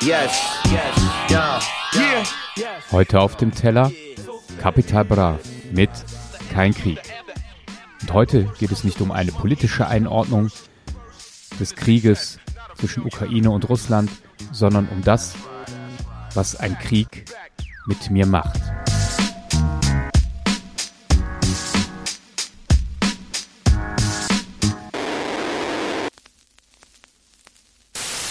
Yes, yes, yeah, yeah. Heute auf dem Teller Capital Bra mit Kein Krieg. Und heute geht es nicht um eine politische Einordnung des Krieges zwischen Ukraine und Russland, sondern um das, was ein Krieg mit mir macht.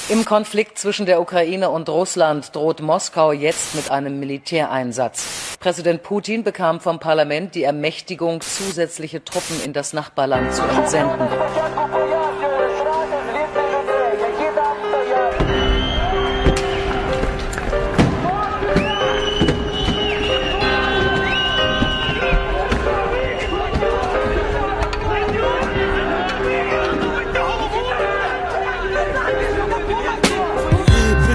Im Konflikt zwischen der Ukraine und Russland droht Moskau jetzt mit einem Militäreinsatz. Präsident Putin bekam vom Parlament die Ermächtigung, zusätzliche Truppen in das Nachbarland zu entsenden.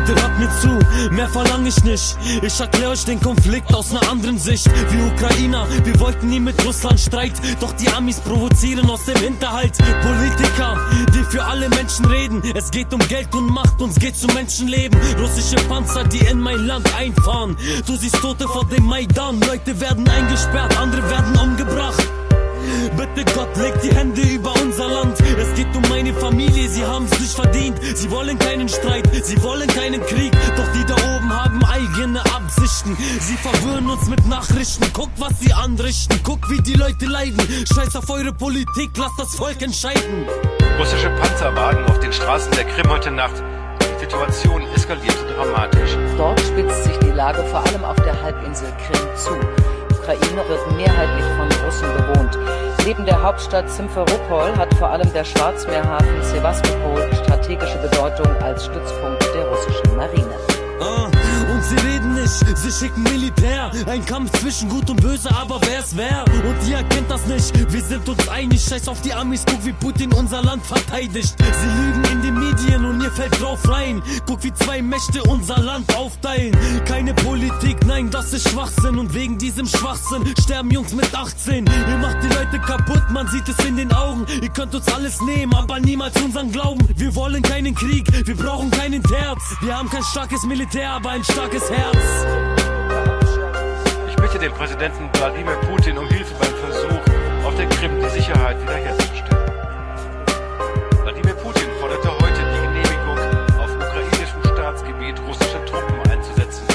Bitte hört mir zu, mehr verlange ich nicht. Ich erkläre euch den Konflikt aus einer anderen Sicht. Wir Ukrainer, wir wollten nie mit Russland Streit, doch die Amis provozieren aus dem Hinterhalt. Politiker, die für alle Menschen reden. Es geht um Geld und Macht, uns geht's um Menschenleben. Russische Panzer, die in mein Land einfahren. Du siehst Tote vor dem Maidan, Leute werden eingesperrt, andere werden umgebracht. Bitte Gott, leg die Hände über unser Land. Es geht um meine Familie, sie haben's nicht verdient. Sie wollen keinen Streit, sie wollen keinen Krieg. Doch die da oben haben eigene Absichten. Sie verwirren uns mit Nachrichten. Guck, was sie anrichten. Guck, wie die Leute leiden. Scheiß auf eure Politik, lasst das Volk entscheiden. Russische Panzerwagen auf den Straßen der Krim heute Nacht. Die Situation eskalierte dramatisch. Dort spitzt sich die Lage vor allem auf der Halbinsel Krim zu. Die Ukraine wird mehrheitlich. Neben der Hauptstadt Simferopol hat vor allem der Schwarzmeerhafen Sevastopol strategische Bedeutung als Stützpunkt der russischen Marine. Sie schicken Militär. Ein Kampf zwischen Gut und Böse, aber wer ist wer? Und ihr erkennt das nicht, wir sind uns einig. Scheiß auf die Amis, guck wie Putin unser Land verteidigt. Sie lügen in den Medien und ihr fällt drauf rein. Guck wie zwei Mächte unser Land aufteilen. Keine Politik, nein, das ist Schwachsinn. Und wegen diesem Schwachsinn sterben Jungs mit 18. Ihr macht die Leute kaputt, man sieht es in den Augen. Ihr könnt uns alles nehmen, aber niemals unseren Glauben. Wir wollen keinen Krieg, wir brauchen keinen Terz. Wir haben kein starkes Militär, aber ein starkes Herz. Ich bitte den Präsidenten Wladimir Putin um Hilfe beim Versuch, auf der Krim die Sicherheit wiederherzustellen. Wladimir Putin forderte heute die Genehmigung, auf ukrainischem Staatsgebiet russische Truppen einzusetzen.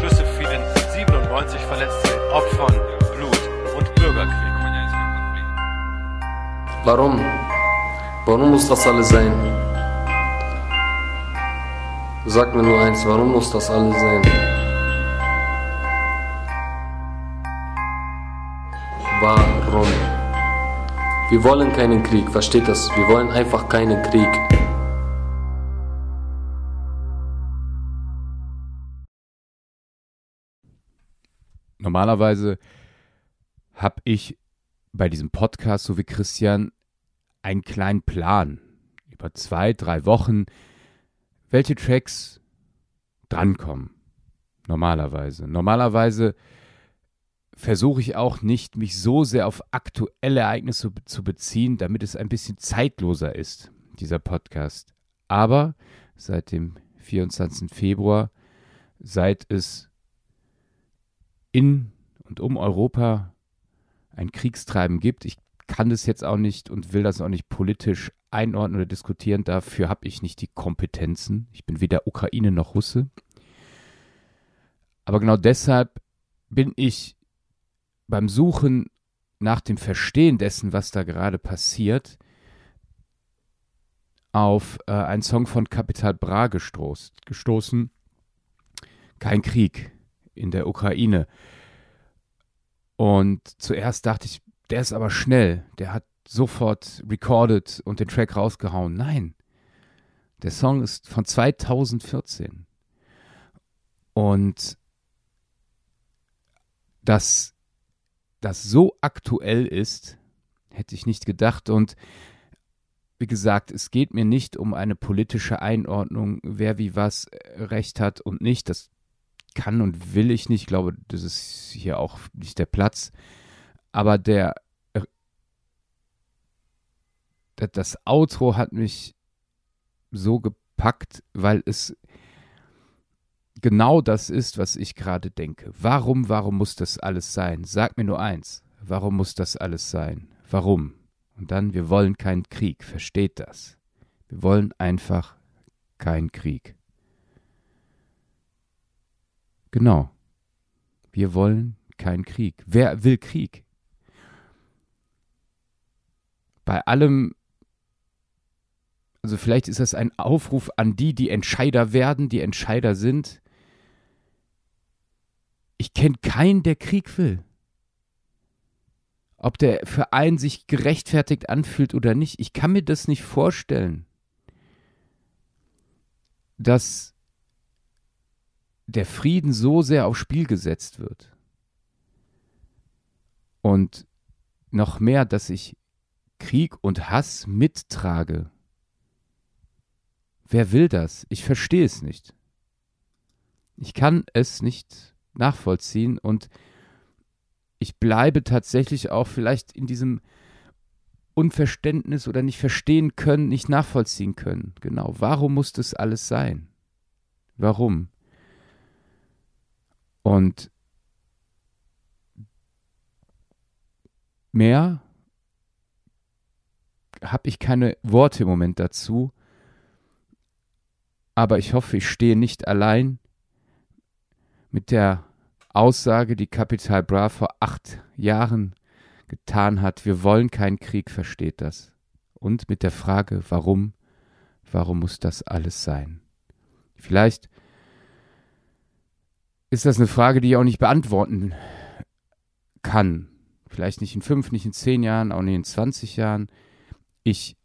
Schüsse fielen 97 verletzte Opfern, Blut und Bürgerkrieg. Warum? Warum muss das alles sein? Sag mir nur eins, warum muss das alles sein? Warum? Wir wollen keinen Krieg, versteht das? Wir wollen einfach keinen Krieg. Normalerweise habe ich bei diesem Podcast, so wie Christian, einen kleinen Plan über zwei, drei Wochen, welche Tracks drankommen. Normalerweise. Normalerweise versuche ich auch nicht, mich so sehr auf aktuelle Ereignisse zu beziehen, damit es ein bisschen zeitloser ist, dieser Podcast. Aber seit dem 24. Februar, seit es in und um Europa ein Kriegstreiben gibt, ich kann das jetzt auch nicht und will das auch nicht politisch einordnen oder diskutieren. Dafür habe ich nicht die Kompetenzen. Ich bin weder Ukraine noch Russe. Aber genau deshalb bin ich beim Suchen nach dem Verstehen dessen, was da gerade passiert, auf äh, einen Song von Capital Bra gestoß, gestoßen. Kein Krieg in der Ukraine. Und zuerst dachte ich, der ist aber schnell. Der hat sofort recorded und den Track rausgehauen. Nein, der Song ist von 2014. Und dass das so aktuell ist, hätte ich nicht gedacht. Und wie gesagt, es geht mir nicht um eine politische Einordnung, wer wie was recht hat und nicht. Das kann und will ich nicht. Ich glaube, das ist hier auch nicht der Platz. Aber der das Outro hat mich so gepackt packt, weil es genau das ist, was ich gerade denke. Warum, warum muss das alles sein? Sag mir nur eins. Warum muss das alles sein? Warum? Und dann, wir wollen keinen Krieg. Versteht das? Wir wollen einfach keinen Krieg. Genau. Wir wollen keinen Krieg. Wer will Krieg? Bei allem, also vielleicht ist das ein Aufruf an die, die Entscheider werden, die Entscheider sind. Ich kenne keinen, der Krieg will. Ob der für einen sich gerechtfertigt anfühlt oder nicht, ich kann mir das nicht vorstellen, dass der Frieden so sehr aufs Spiel gesetzt wird. Und noch mehr, dass ich Krieg und Hass mittrage. Wer will das? Ich verstehe es nicht. Ich kann es nicht nachvollziehen und ich bleibe tatsächlich auch vielleicht in diesem Unverständnis oder nicht verstehen können, nicht nachvollziehen können. Genau. Warum muss das alles sein? Warum? Und mehr habe ich keine Worte im Moment dazu. Aber ich hoffe, ich stehe nicht allein mit der Aussage, die Capital Bra vor acht Jahren getan hat. Wir wollen keinen Krieg, versteht das. Und mit der Frage, warum, warum muss das alles sein? Vielleicht ist das eine Frage, die ich auch nicht beantworten kann. Vielleicht nicht in fünf, nicht in zehn Jahren, auch nicht in 20 Jahren. Ich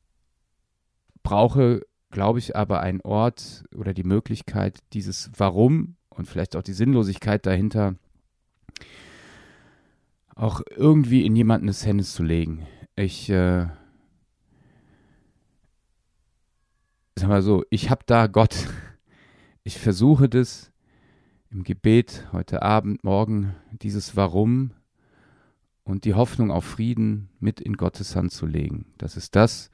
brauche, glaube ich, aber einen Ort oder die Möglichkeit, dieses Warum und vielleicht auch die Sinnlosigkeit dahinter auch irgendwie in jemandes Hände zu legen. Ich äh, sag mal so, ich habe da Gott. Ich versuche das im Gebet heute Abend, morgen, dieses Warum und die Hoffnung auf Frieden mit in Gottes Hand zu legen. Das ist das,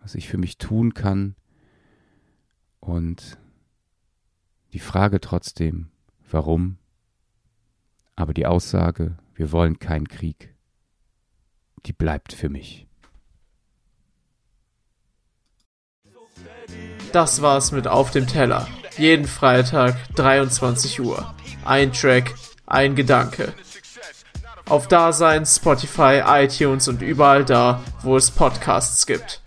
was ich für mich tun kann. Und die Frage trotzdem, warum? Aber die Aussage, wir wollen keinen Krieg, die bleibt für mich. Das war's mit Auf dem Teller. Jeden Freitag 23 Uhr. Ein Track, ein Gedanke. Auf Dasein, Spotify, iTunes und überall da, wo es Podcasts gibt.